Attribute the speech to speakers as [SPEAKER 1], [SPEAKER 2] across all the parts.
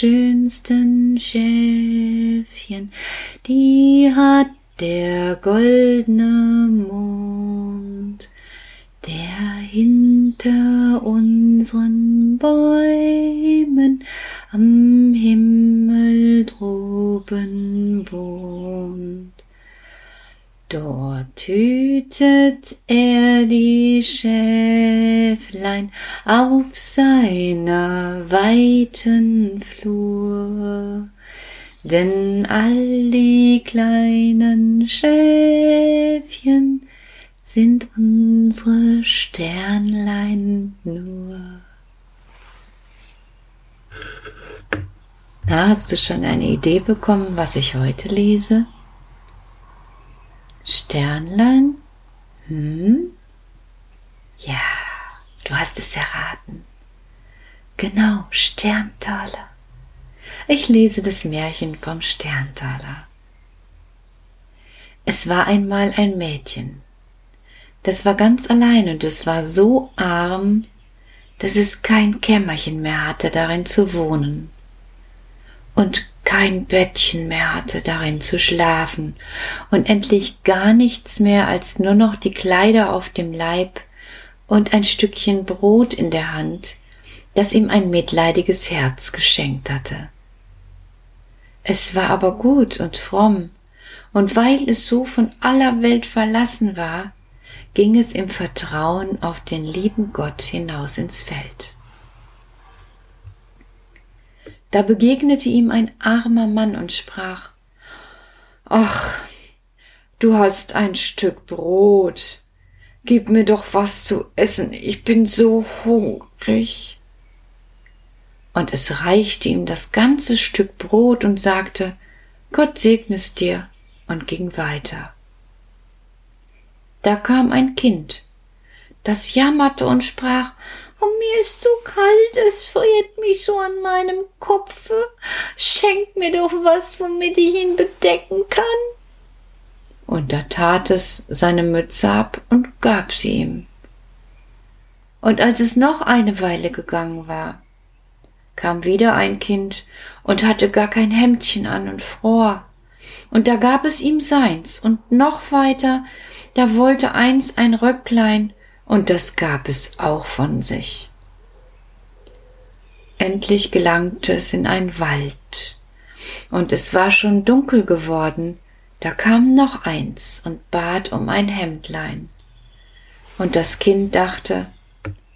[SPEAKER 1] schönsten Schäfchen, die hat der goldne Mond, der hinter unseren Bäumen am Himmel droben wohnt. Dort hütet er die Schäflein auf seiner weiten Flur. Denn all die kleinen Schäfchen sind unsere Sternlein nur. Na, hast du schon eine Idee bekommen, was ich heute lese? Sternlein? Hm? Ja, du hast es erraten. Genau, Sterntaler. Ich lese das Märchen vom Sterntaler. Es war einmal ein Mädchen. Das war ganz allein und es war so arm, dass es kein Kämmerchen mehr hatte, darin zu wohnen. Und kein Bettchen mehr hatte, darin zu schlafen und endlich gar nichts mehr als nur noch die Kleider auf dem Leib und ein Stückchen Brot in der Hand, das ihm ein mitleidiges Herz geschenkt hatte. Es war aber gut und fromm, und weil es so von aller Welt verlassen war, ging es im Vertrauen auf den lieben Gott hinaus ins Feld. Da begegnete ihm ein armer Mann und sprach Ach, du hast ein Stück Brot. Gib mir doch was zu essen, ich bin so hungrig. Und es reichte ihm das ganze Stück Brot und sagte Gott segne es dir und ging weiter. Da kam ein Kind, das jammerte und sprach und mir ist so kalt, es friert mich so an meinem Kopfe. Schenk mir doch was, womit ich ihn bedecken kann. Und da tat es seine Mütze ab und gab sie ihm. Und als es noch eine Weile gegangen war, kam wieder ein Kind und hatte gar kein Hemdchen an und fror. Und da gab es ihm seins, und noch weiter, da wollte eins ein Röcklein, und das gab es auch von sich. Endlich gelangte es in ein Wald, und es war schon dunkel geworden, da kam noch eins und bat um ein Hemdlein. Und das Kind dachte,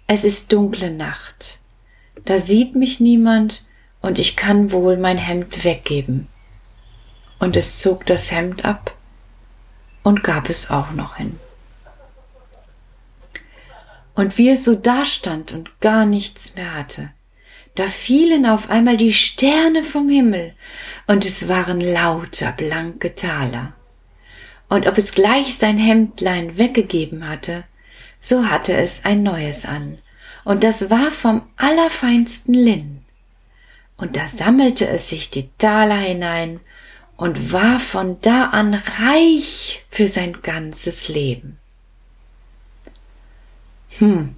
[SPEAKER 1] es ist dunkle Nacht, da sieht mich niemand, und ich kann wohl mein Hemd weggeben. Und es zog das Hemd ab und gab es auch noch hin. Und wie es so dastand und gar nichts mehr hatte, da fielen auf einmal die Sterne vom Himmel, und es waren lauter blanke Taler. Und ob es gleich sein Hemdlein weggegeben hatte, so hatte es ein neues an, und das war vom allerfeinsten Linn. Und da sammelte es sich die Taler hinein und war von da an reich für sein ganzes Leben. Hm,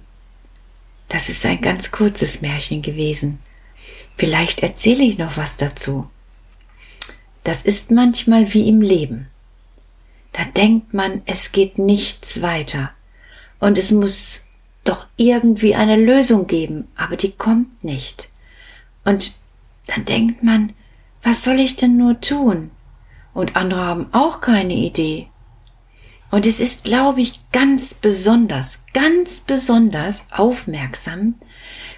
[SPEAKER 1] das ist ein ganz kurzes Märchen gewesen. Vielleicht erzähle ich noch was dazu. Das ist manchmal wie im Leben. Da denkt man, es geht nichts weiter und es muss doch irgendwie eine Lösung geben, aber die kommt nicht. Und dann denkt man, was soll ich denn nur tun? Und andere haben auch keine Idee. Und es ist, glaube ich, ganz besonders, ganz besonders aufmerksam,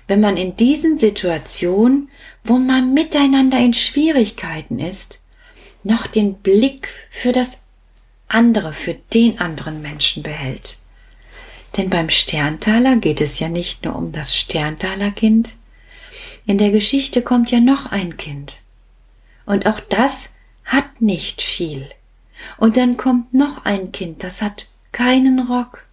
[SPEAKER 1] wenn man in diesen Situationen, wo man miteinander in Schwierigkeiten ist, noch den Blick für das andere, für den anderen Menschen behält. Denn beim Sterntaler geht es ja nicht nur um das Sterntalerkind. In der Geschichte kommt ja noch ein Kind. Und auch das hat nicht viel. Und dann kommt noch ein Kind, das hat keinen Rock.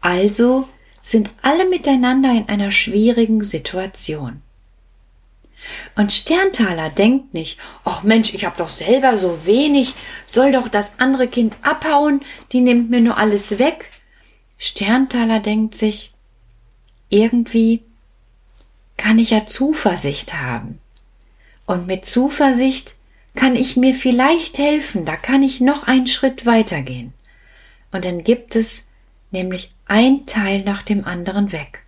[SPEAKER 1] Also sind alle miteinander in einer schwierigen Situation. Und Sterntaler denkt nicht, ach Mensch, ich hab doch selber so wenig, soll doch das andere Kind abhauen, die nimmt mir nur alles weg. Sterntaler denkt sich, irgendwie kann ich ja Zuversicht haben. Und mit Zuversicht kann ich mir vielleicht helfen, da kann ich noch einen Schritt weitergehen. Und dann gibt es nämlich ein Teil nach dem anderen weg.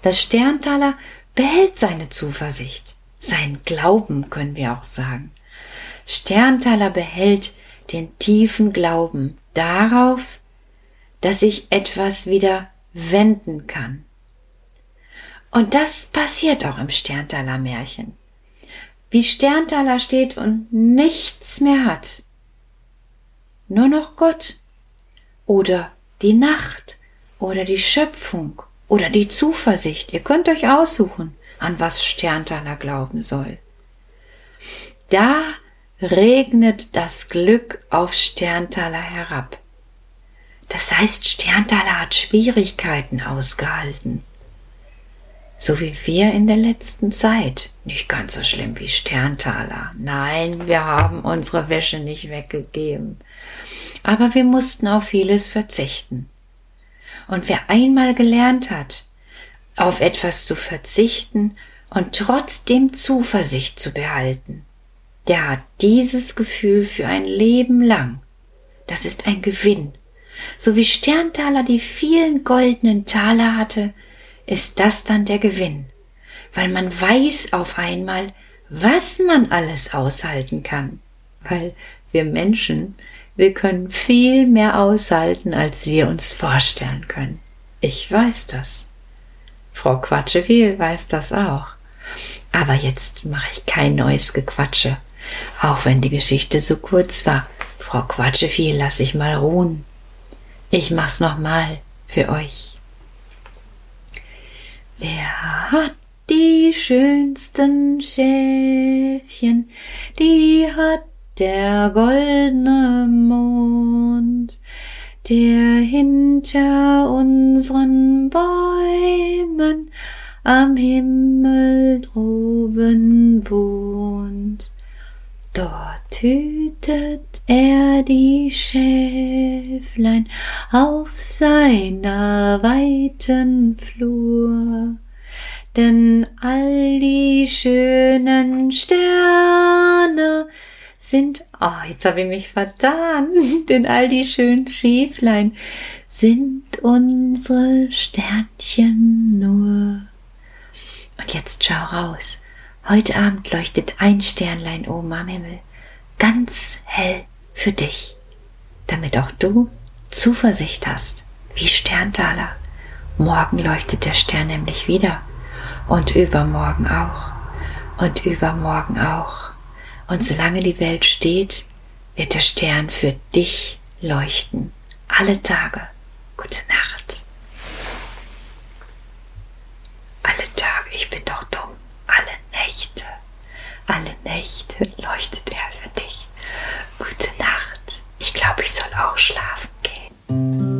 [SPEAKER 1] Das Sterntaler behält seine Zuversicht, sein Glauben können wir auch sagen. Sterntaler behält den tiefen Glauben darauf, dass ich etwas wieder wenden kann. Und das passiert auch im Sterntaler Märchen. Wie Sterntaler steht und nichts mehr hat. Nur noch Gott oder die Nacht oder die Schöpfung oder die Zuversicht. Ihr könnt euch aussuchen, an was Sterntaler glauben soll. Da regnet das Glück auf Sterntaler herab. Das heißt, Sterntaler hat Schwierigkeiten ausgehalten. So wie wir in der letzten Zeit. Nicht ganz so schlimm wie Sterntaler. Nein, wir haben unsere Wäsche nicht weggegeben. Aber wir mussten auf vieles verzichten. Und wer einmal gelernt hat, auf etwas zu verzichten und trotzdem Zuversicht zu behalten, der hat dieses Gefühl für ein Leben lang. Das ist ein Gewinn. So wie Sterntaler die vielen goldenen Taler hatte, ist das dann der Gewinn, weil man weiß auf einmal, was man alles aushalten kann, weil wir Menschen, wir können viel mehr aushalten, als wir uns vorstellen können. Ich weiß das. Frau Quatschewiel weiß das auch. Aber jetzt mache ich kein neues Gequatsche. Auch wenn die Geschichte so kurz war. Frau Quatscheviel lasse ich mal ruhen. Ich mach's nochmal für euch. Wer hat die schönsten Schäfchen? Die hat der goldene Mond, der hinter unseren Bäumen am Himmel droben wohnt. Dort hütet er die Schäflein auf seiner weiten Flur. Denn all die schönen Sterne sind, oh, jetzt habe ich mich vertan, denn all die schönen Schäflein sind unsere Sternchen nur. Und jetzt schau raus Heute Abend leuchtet ein Sternlein oben am Himmel, ganz hell für dich, damit auch du Zuversicht hast, wie Sterntaler. Morgen leuchtet der Stern nämlich wieder und übermorgen auch und übermorgen auch. Und solange die Welt steht, wird der Stern für dich leuchten. Alle Tage. Gute Nacht. Alle Tage, ich bin doch dumm. Alle Nächte, alle Nächte leuchtet er für dich. Gute Nacht. Ich glaube, ich soll auch schlafen gehen.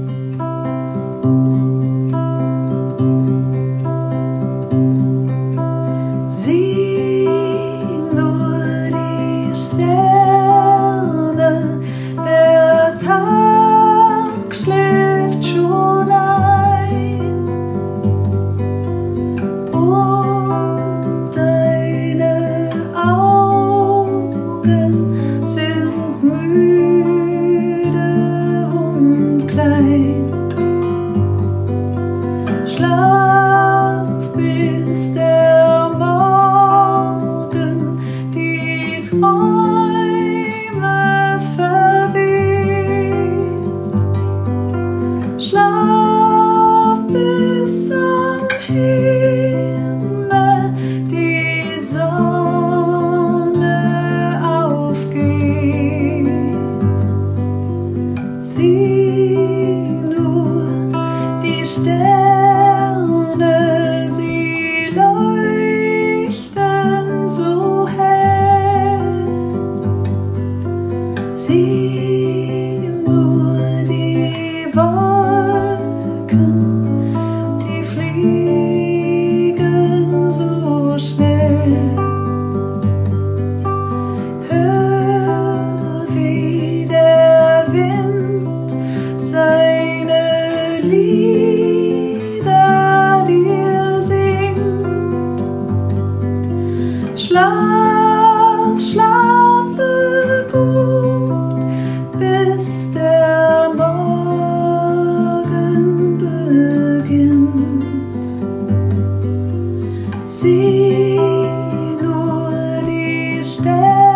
[SPEAKER 2] stay.